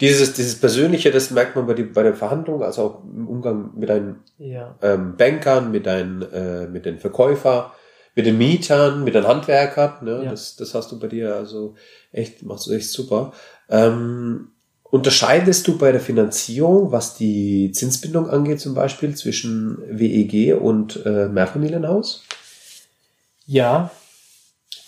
Dieses, dieses Persönliche, das merkt man bei, die, bei der Verhandlung, also auch im Umgang mit deinen Ja. ähm, Bankern, mit deinen, äh, mit den Verkäufer, mit den Mietern, mit den Handwerkern. Ne? Ja. Das, das hast du bei dir also echt, machst du echt super. Ähm, unterscheidest du bei der Finanzierung, was die Zinsbindung angeht, zum Beispiel zwischen WEG und äh, Mehrfamilienhaus? Ja,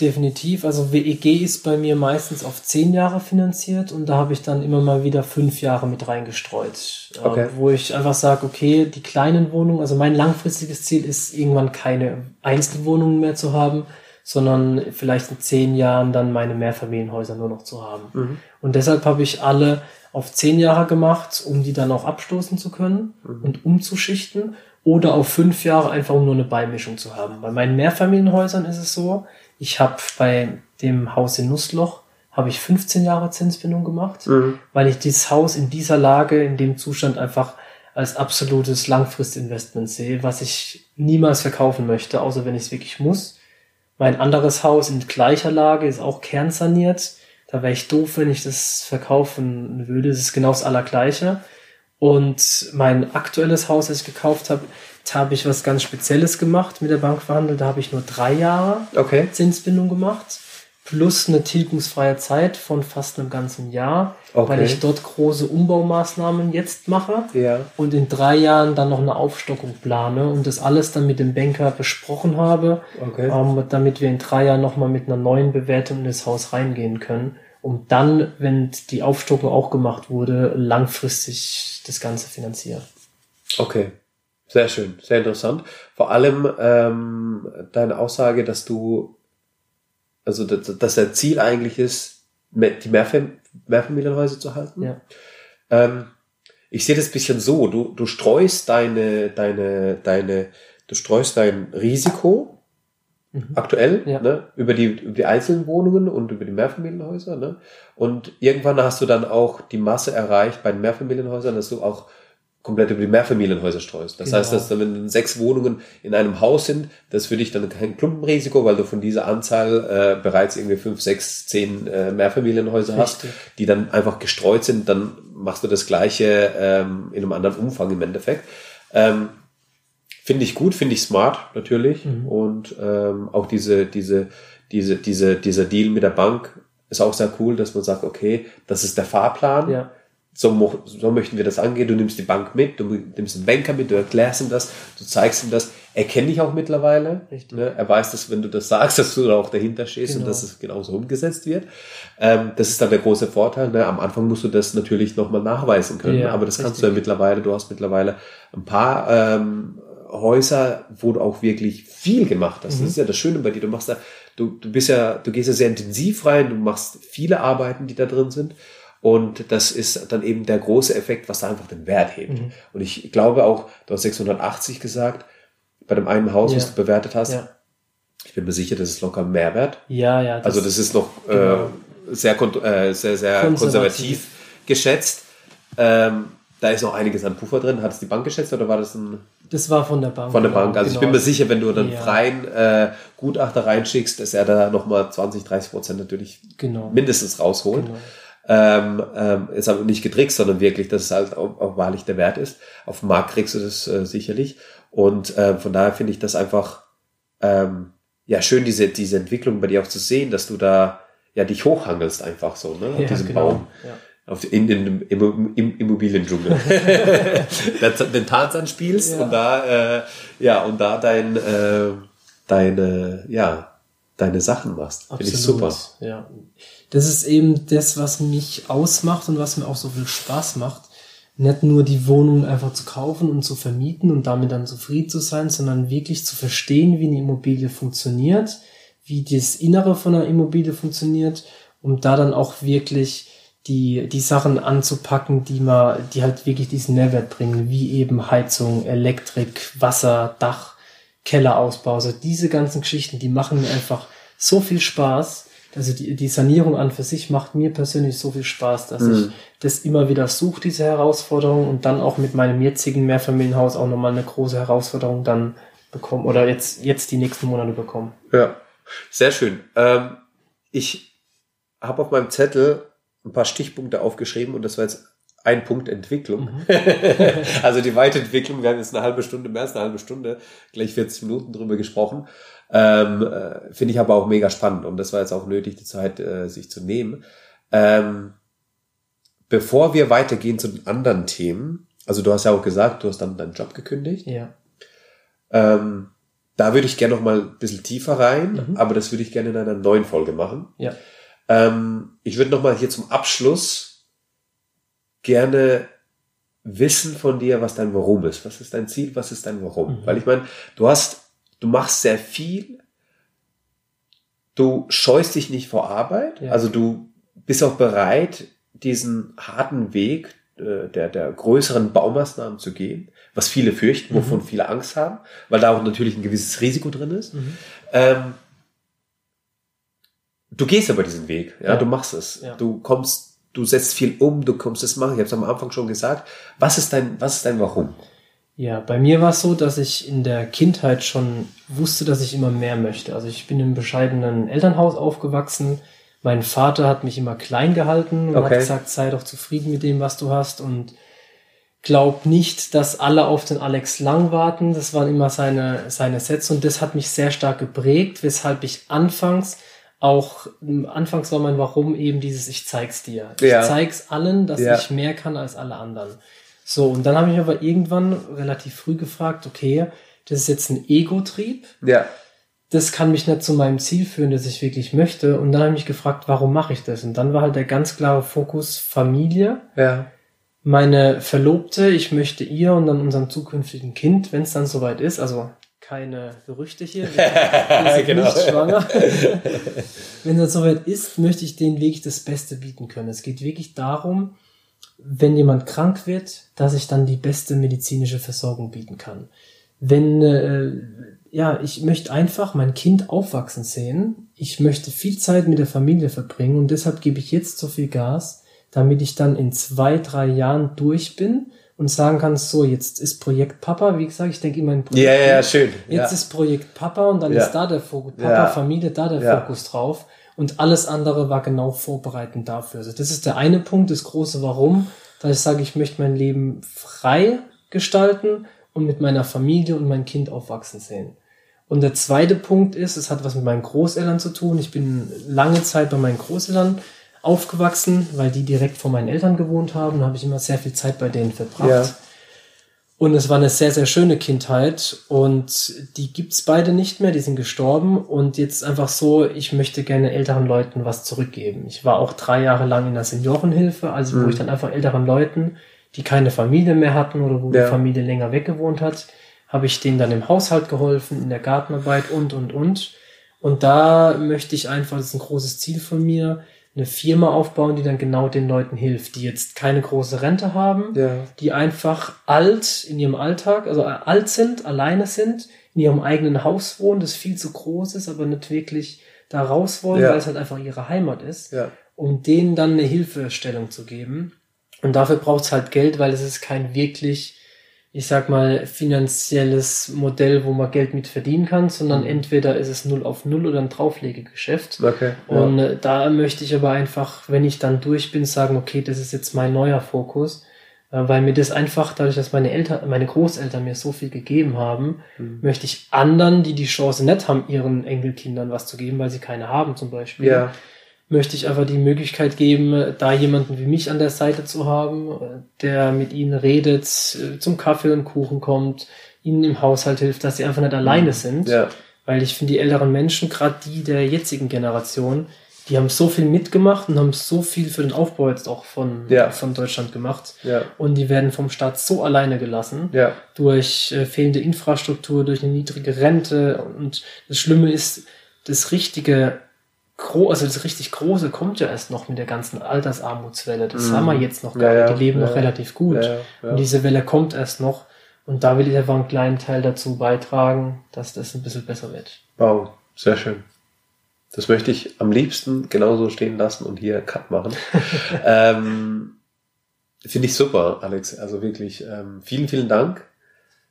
definitiv. Also WEG ist bei mir meistens auf zehn Jahre finanziert und da habe ich dann immer mal wieder fünf Jahre mit reingestreut. äh, Okay. wo ich einfach sage, okay, die kleinen Wohnungen, also mein langfristiges Ziel ist, irgendwann keine Einzelwohnungen mehr zu haben, sondern vielleicht in zehn Jahren dann meine Mehrfamilienhäuser nur noch zu haben. Und deshalb habe ich alle auf zehn Jahre gemacht, um die dann auch abstoßen zu können und umzuschichten. Oder auf fünf Jahre einfach, um nur eine Beimischung zu haben. Bei meinen Mehrfamilienhäusern ist es so, ich habe bei dem Haus in Nussloch habe ich 15 Jahre Zinsbindung gemacht, weil ich dieses Haus in dieser Lage, in dem Zustand einfach als absolutes Langfristinvestment sehe, was ich niemals verkaufen möchte, außer wenn ich es wirklich muss. Mein anderes Haus in gleicher Lage ist auch kernsaniert. Da wäre ich doof, wenn ich das verkaufen würde. Es ist genau das Allergleiche. Und mein aktuelles Haus, das ich gekauft habe, habe ich was ganz Spezielles gemacht mit der Bank verhandelt. Da habe ich nur drei Jahre Okay. Zinsbindung gemacht. Plus eine tilgungsfreie Zeit von fast einem ganzen Jahr, Okay. weil ich dort große Umbaumaßnahmen jetzt mache Ja. und in drei Jahren dann noch eine Aufstockung plane und das alles dann mit dem Banker besprochen habe, Okay. ähm, damit wir in drei Jahren nochmal mit einer neuen Bewertung in das Haus reingehen können um dann, wenn die Aufstockung auch gemacht wurde, langfristig das Ganze finanzieren. Okay, sehr schön, sehr interessant. Vor allem ähm, deine Aussage, dass du, also dass, dass der Ziel eigentlich ist, die Mehrfam Mehrfamilienhäuser zu halten. Ja. Ähm, ich sehe das bisschen so, du, du streust deine, deine, deine, du streust dein Risiko mhm. aktuell Ja. ne, über, die, über die einzelnen Wohnungen und über die Mehrfamilienhäuser. Ne? Und irgendwann hast du dann auch die Masse erreicht bei den Mehrfamilienhäusern, dass du auch komplett über die Mehrfamilienhäuser streust. Das Genau. heißt, dass wenn sechs Wohnungen in einem Haus sind, das für dich dann kein Klumpenrisiko, weil du von dieser Anzahl äh, bereits irgendwie fünf, sechs, zehn äh, Mehrfamilienhäuser hast, Richtig. die dann einfach gestreut sind, dann machst du das gleiche ähm, in einem anderen Umfang im Endeffekt. Ähm, finde ich gut, finde ich smart natürlich Mhm. und ähm, auch diese diese diese diese dieser Deal mit der Bank ist auch sehr cool, dass man sagt, okay, das ist der Fahrplan Ja, so, so möchten wir das angehen. Du nimmst die Bank mit, du nimmst den Banker mit, du erklärst ihm das, du zeigst ihm das. Er kennt dich auch mittlerweile. Richtig. Ne? Er weiß, dass wenn du das sagst, dass du da auch dahinter stehst und Genau. dass es genauso umgesetzt wird. Ähm, das ist dann der große Vorteil. Ne? Am Anfang musst du das natürlich nochmal nachweisen können, Ja, aber das kannst richtig. du ja mittlerweile. Du hast mittlerweile ein paar ähm, Häuser, wo du auch wirklich viel gemacht hast. Mhm. Das ist ja das Schöne bei dir. Du machst da, du, du bist ja, du gehst ja sehr intensiv rein, du machst viele Arbeiten, die da drin sind. Und das ist dann eben der große Effekt, was da einfach den Wert hebt. Mhm. Und ich glaube auch, du hast 680 gesagt, bei dem einen Haus, Ja. was du bewertet hast. ja, Ich bin mir sicher, das ist locker Mehrwert. ja, ja. also das ist noch genau. äh, sehr, äh, sehr, sehr konservativ, Konservativ. geschätzt. Ähm, da ist noch einiges an Puffer drin. Hat es die Bank geschätzt oder war das ein das war von der Bank. von der genau, Bank? Also ich genau. bin mir sicher, wenn du dann Ja. freien äh, Gutachter reinschickst, dass er da nochmal 20, 30 Prozent natürlich Genau. mindestens rausholt. Ähm, ähm, ist aber nicht getrickst, sondern wirklich, dass es halt auch, auch wahrlich der Wert ist. Auf dem Markt kriegst du das äh, sicherlich. Und ähm, von daher finde ich das einfach ähm, ja schön, diese, diese Entwicklung bei dir auch zu sehen, dass du da ja dich hochhangelst einfach so, ne? Auf Ja, diesem genau. Baum. Ja. Auf, in den im, im Immobiliendschungel. Den Tarzan spielst Ja. und da äh, ja und da dein äh, deine ja deine Sachen machst. Finde ich super. Ja. Das ist eben das, was mich ausmacht und was mir auch so viel Spaß macht. Nicht nur die Wohnung einfach zu kaufen und zu vermieten und damit dann zufrieden zu sein, sondern wirklich zu verstehen, wie eine Immobilie funktioniert, wie das Innere von einer Immobilie funktioniert, um da dann auch wirklich die, die Sachen anzupacken, die man, die halt wirklich diesen Mehrwert bringen, wie eben Heizung, Elektrik, Wasser, Dach, Kellerausbau, also diese ganzen Geschichten, die machen mir einfach so viel Spaß. Also die, die Sanierung an für sich macht mir persönlich so viel Spaß, dass ich das immer wieder suche, diese Herausforderung und dann auch mit meinem jetzigen Mehrfamilienhaus auch nochmal eine große Herausforderung dann bekommen oder jetzt, jetzt die nächsten Monate bekommen. Ja, sehr schön. Ähm, ich habe auf meinem Zettel ein paar Stichpunkte aufgeschrieben und das war jetzt ein Punkt Entwicklung. also die Weiterentwicklung, wir haben jetzt eine halbe Stunde, mehr als eine halbe Stunde, gleich 40 Minuten drüber gesprochen. Ähm, äh, Finde ich aber auch mega spannend und das war jetzt auch nötig, die Zeit äh, sich zu nehmen. Ähm, bevor wir weitergehen zu den anderen Themen, also du hast ja auch gesagt, du hast dann deinen Job gekündigt. Ja. Ähm, da würde ich gerne noch mal ein bisschen tiefer rein, Mhm. aber das würde ich gerne in einer neuen Folge machen. Ja. Ähm, ich würde noch mal hier zum Abschluss gerne wissen von dir, was dein Warum ist. Was ist dein Ziel? Was ist dein Warum? Mhm. Weil ich meine, du hast, du machst sehr viel. Du scheust dich nicht vor Arbeit. Ja. Also du bist auch bereit, diesen harten Weg äh, der, der größeren Baumaßnahmen zu gehen, was viele fürchten, wovon Mhm. viele Angst haben, weil da auch natürlich ein gewisses Risiko drin ist. Mhm. Ähm, du gehst aber diesen Weg, ja, Ja. du machst es. Ja. Du kommst, du setzt viel um, du kommst es machen. Ich habe es am Anfang schon gesagt. Was ist dein, was ist dein Warum? Ja, bei mir war es so, dass ich in der Kindheit schon wusste, dass ich immer mehr möchte. Also ich bin im bescheidenen Elternhaus aufgewachsen. Mein Vater hat mich immer klein gehalten und Okay. hat gesagt, sei doch zufrieden mit dem, was du hast und glaub nicht, dass alle auf den Alex Lang warten. Das waren immer seine, seine Sätze und das hat mich sehr stark geprägt, weshalb ich anfangs auch, anfangs war mein Warum eben dieses, ich zeig's dir. Ich Ja. zeig's allen, dass Ja. ich mehr kann als alle anderen. So, und dann habe ich aber irgendwann relativ früh gefragt, okay, das ist jetzt ein Ego-Trieb, Ja, das kann mich nicht zu meinem Ziel führen, das ich wirklich möchte. Und dann habe ich mich gefragt, warum mache ich das? Und dann war halt der ganz klare Fokus Familie. Ja. Meine Verlobte, ich möchte ihr und dann unserem zukünftigen Kind, wenn es dann soweit ist, also keine Gerüchte hier, wir Genau. nicht schwanger. wenn es soweit ist, möchte ich denen wirklich das Beste bieten können. Es geht wirklich darum, wenn jemand krank wird, dass ich dann die beste medizinische Versorgung bieten kann. Wenn, äh, ja, ich möchte einfach mein Kind aufwachsen sehen. Ich möchte viel Zeit mit der Familie verbringen und deshalb gebe ich jetzt so viel Gas, damit ich dann in zwei, drei Jahren durch bin und sagen kann, so, jetzt ist Projekt Papa, wie gesagt, ich denke immer in Projekt Ja, ja, ja, schön. Jetzt ja. ist Projekt Papa und dann Ja. ist da der Fokus, Papa, Ja. Familie, da der. Fokus drauf. Und alles andere war genau vorbereitend dafür. Also das ist der eine Punkt, das große Warum, dass ich sage, ich möchte mein Leben frei gestalten und mit meiner Familie und mein Kind aufwachsen sehen. Und der zweite Punkt ist, es hat was mit meinen Großeltern zu tun. Ich bin lange Zeit bei meinen Großeltern aufgewachsen, weil die direkt vor meinen Eltern gewohnt haben. Da habe ich immer sehr viel Zeit bei denen verbracht. Ja. Und es war eine sehr, sehr schöne Kindheit und die gibt's beide nicht mehr, die sind gestorben und jetzt einfach so, ich möchte gerne älteren Leuten was zurückgeben. Ich war auch drei Jahre lang in der Seniorenhilfe, also wo Mhm. ich dann einfach älteren Leuten, die keine Familie mehr hatten oder wo Ja. die Familie länger weggewohnt hat, habe ich denen dann im Haushalt geholfen, in der Gartenarbeit und, und, und. Und da möchte ich einfach, das ist ein großes Ziel von mir, eine Firma aufbauen, die dann genau den Leuten hilft, die jetzt keine große Rente haben, Ja. die einfach alt in ihrem Alltag, also äh, alt sind, alleine sind, in ihrem eigenen Haus wohnen, das viel zu groß ist, aber nicht wirklich da raus wollen, Ja. weil es halt einfach ihre Heimat ist, Ja. um denen dann eine Hilfestellung zu geben. Und dafür braucht es halt Geld, weil es ist kein wirklich, ich sag mal, finanzielles Modell, wo man Geld mit verdienen kann, sondern Mhm. entweder ist es null auf null oder ein Drauflegegeschäft. Okay. Und äh, da möchte ich aber einfach, wenn ich dann durch bin, sagen, okay, das ist jetzt mein neuer Fokus, äh, weil mir das einfach, dadurch, dass meine Eltern, meine Großeltern mir so viel gegeben haben, Mhm. möchte ich anderen, die die Chance nicht haben, ihren Enkelkindern was zu geben, weil sie keine haben zum Beispiel, Ja. Möchte ich einfach die Möglichkeit geben, da jemanden wie mich an der Seite zu haben, der mit ihnen redet, zum Kaffee und Kuchen kommt, ihnen im Haushalt hilft, dass sie einfach nicht alleine sind. Ja. Weil ich finde, die älteren Menschen, gerade die der jetzigen Generation, die haben so viel mitgemacht und haben so viel für den Aufbau jetzt auch von, Ja. von Deutschland gemacht. Ja. Und die werden vom Staat so alleine gelassen. Ja. Durch äh, fehlende Infrastruktur, durch eine niedrige Rente. Und das Schlimme ist, das richtige, also das richtig Große kommt ja erst noch mit der ganzen Altersarmutswelle. Das Mhm. haben wir jetzt noch Ja, gar nicht. ja, Die leben ja. noch relativ gut. Ja. Und diese Welle kommt erst noch. Und da will ich einfach einen kleinen Teil dazu beitragen, dass das ein bisschen besser wird. Wow, sehr schön. Das möchte ich am liebsten genauso stehen lassen und hier Cut machen. ähm, Finde ich super, Alex. Also wirklich ähm, vielen, vielen Dank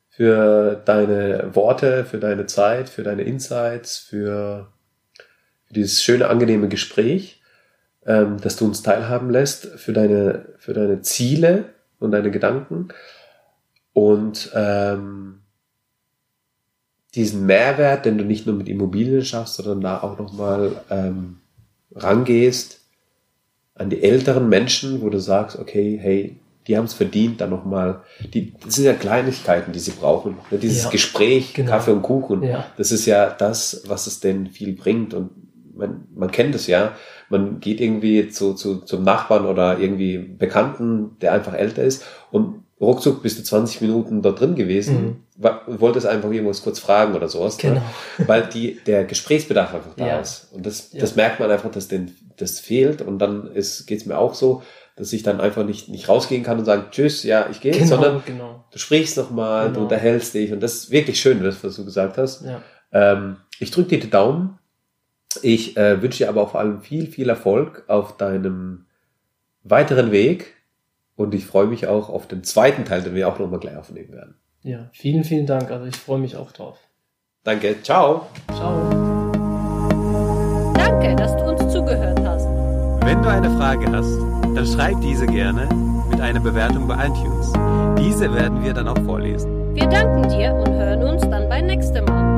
für deine Worte, für deine Zeit, für deine Insights, für dieses schöne, angenehme Gespräch, ähm, dass du uns teilhaben lässt, für deine, für deine Ziele und deine Gedanken. Und ähm, diesen Mehrwert, den du nicht nur mit Immobilien schaffst, sondern da auch nochmal ähm, rangehst an die älteren Menschen, wo du sagst, okay, hey, die haben es verdient, dann nochmal, die, das sind ja Kleinigkeiten, die sie brauchen. Ne? Dieses Ja, Gespräch, genau. Kaffee und Kuchen, Ja. das ist ja das, was es denn viel bringt. Und man, man kennt es ja, man geht irgendwie zu, zu, zum Nachbarn oder irgendwie Bekannten, der einfach älter ist und ruckzuck bist du 20 Minuten dort drin gewesen, Mhm. wolltest einfach irgendwas kurz fragen oder sowas. Genau. Ne? Weil die, der Gesprächsbedarf einfach da Ja. ist. Und das, Ja. das merkt man einfach, dass den, das fehlt. Und dann ist, geht's mir auch so, dass ich dann einfach nicht, nicht rausgehen kann und sagen, tschüss, ja, ich gehe, Genau, sondern genau. du sprichst nochmal, du Genau. unterhältst dich. Und das ist wirklich schön, das, was du gesagt hast. Ja. Ähm, ich drücke dir die Daumen. Ich äh, wünsche dir aber auch vor allem viel, viel Erfolg auf deinem weiteren Weg. Und ich freue mich auch auf den zweiten Teil, den wir auch nochmal gleich aufnehmen werden. ja, vielen, vielen Dank. Also ich freue mich auch drauf. Danke, ciao. Ciao. Danke, dass du uns zugehört hast. Wenn du eine Frage hast, dann schreib diese gerne mit einer Bewertung bei iTunes. Diese werden wir dann auch vorlesen. Wir danken dir und hören uns dann beim nächsten Mal.